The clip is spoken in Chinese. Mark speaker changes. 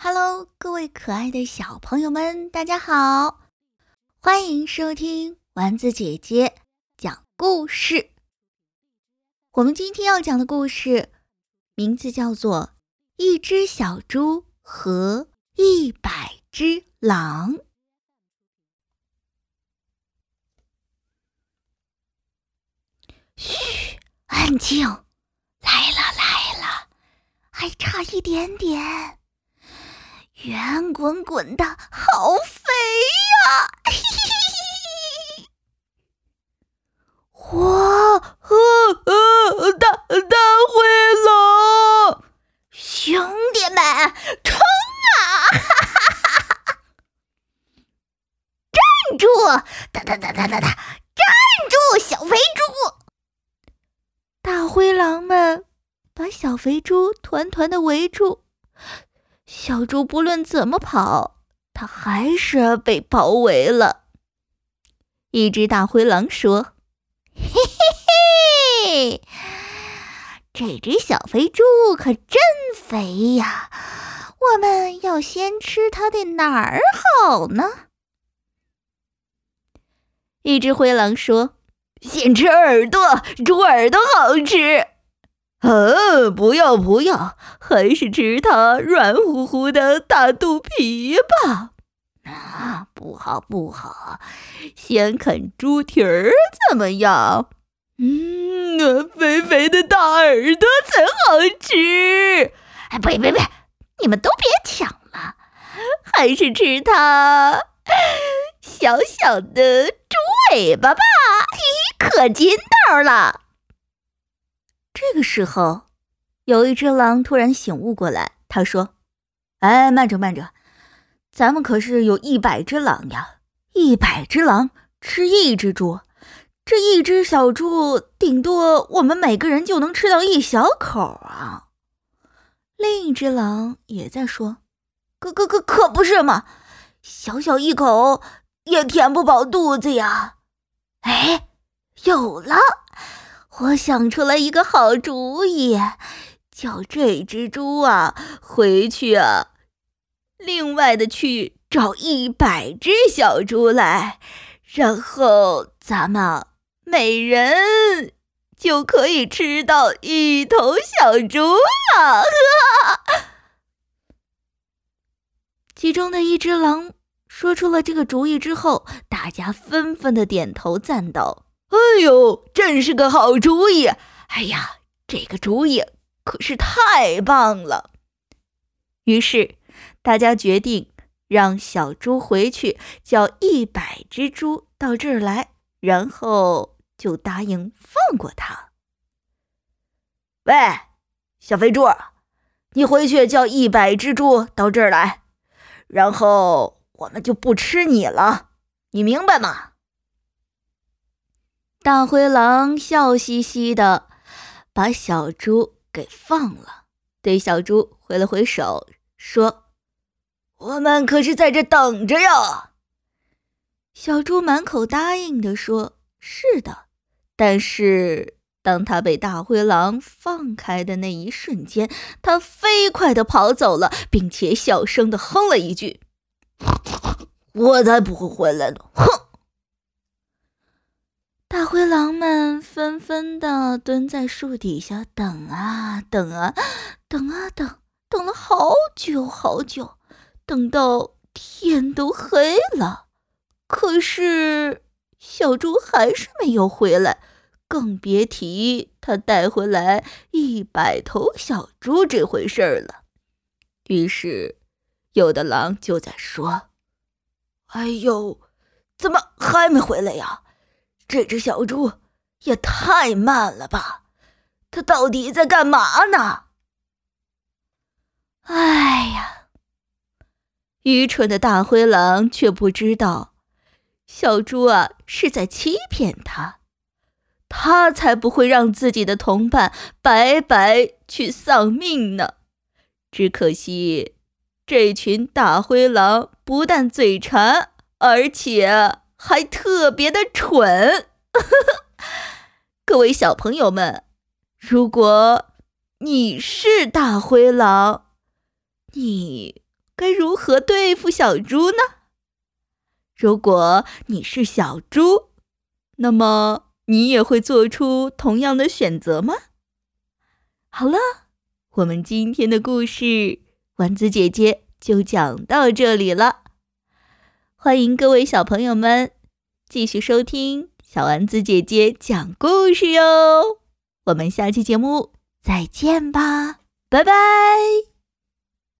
Speaker 1: Hello，各位可爱的小朋友们，大家好，欢迎收听丸子姐姐讲故事。我们今天要讲的故事名字叫做《一只小猪和一百只狼》。嘘，安静！来了来了，还差一点点。圆滚滚的，好肥呀！嘿嘿嘿哇，呃，大大灰狼，兄弟们，冲啊！哈哈哈哈站住！哒哒哒哒哒哒，站住！小肥猪！大灰狼们把小肥猪团团的围住。小猪不论怎么跑，它还是被包围了。一只大灰狼说：“嘿嘿嘿，这只小肥猪可真肥呀！我们要先吃它的哪儿好呢？”一只灰狼说：“先吃耳朵，猪耳朵好吃。”
Speaker 2: 呃，不要不要，还是吃它软乎乎的大肚皮吧。
Speaker 1: 啊，不好不好，先啃猪蹄儿怎么样？
Speaker 2: 嗯，肥肥的大耳朵才好吃。
Speaker 1: 哎，别别别，你们都别抢了，还是吃它小小的猪尾巴吧，嘿，可劲道了。这个时候，有一只狼突然醒悟过来，他说：“哎，慢着慢着，咱们可是有一百只狼呀！一百只狼吃一只猪，这一只小猪顶多我们每个人就能吃到一小口啊！”另一只狼也在说：“可可可可不是嘛，小小一口也填不饱肚子呀！”哎，有了！我想出来一个好主意，叫这只猪啊回去啊，另外的去找一百只小猪来，然后咱们每人就可以吃到一头小猪了。其中的一只狼说出了这个主意之后，大家纷纷的点头赞道。
Speaker 2: 哎呦，真是个好主意！哎呀，这个主意可是太棒了。
Speaker 1: 于是，大家决定让小猪回去叫一百只猪到这儿来，然后就答应放过他。
Speaker 2: 喂，小肥猪，你回去叫一百只猪到这儿来，然后我们就不吃你了，你明白吗？
Speaker 1: 大灰狼笑嘻嘻的把小猪给放了，对小猪挥了挥手，说：“
Speaker 2: 我们可是在这等着呀。”
Speaker 1: 小猪满口答应的说：“是的。”但是当他被大灰狼放开的那一瞬间，他飞快的跑走了，并且小声的哼了一句：“
Speaker 2: 我才不会回来呢！”哼。
Speaker 1: 灰狼们纷纷的蹲在树底下等啊等啊等啊等，等了好久好久，等到天都黑了，可是小猪还是没有回来，更别提他带回来一百头小猪这回事儿了。于是，有的狼就在说：“
Speaker 2: 哎呦，怎么还没回来呀？”这只小猪也太慢了吧！它到底在干嘛呢？
Speaker 1: 哎呀，愚蠢的大灰狼却不知道，小猪啊是在欺骗他，他才不会让自己的同伴白白去丧命呢。只可惜，这群大灰狼不但嘴馋，而且……还特别的蠢，各位小朋友们，如果你是大灰狼，你该如何对付小猪呢？如果你是小猪，那么你也会做出同样的选择吗？好了，我们今天的故事，丸子姐姐就讲到这里了。欢迎各位小朋友们继续收听小丸子姐姐讲故事哟。我们下期节目再见吧，拜拜。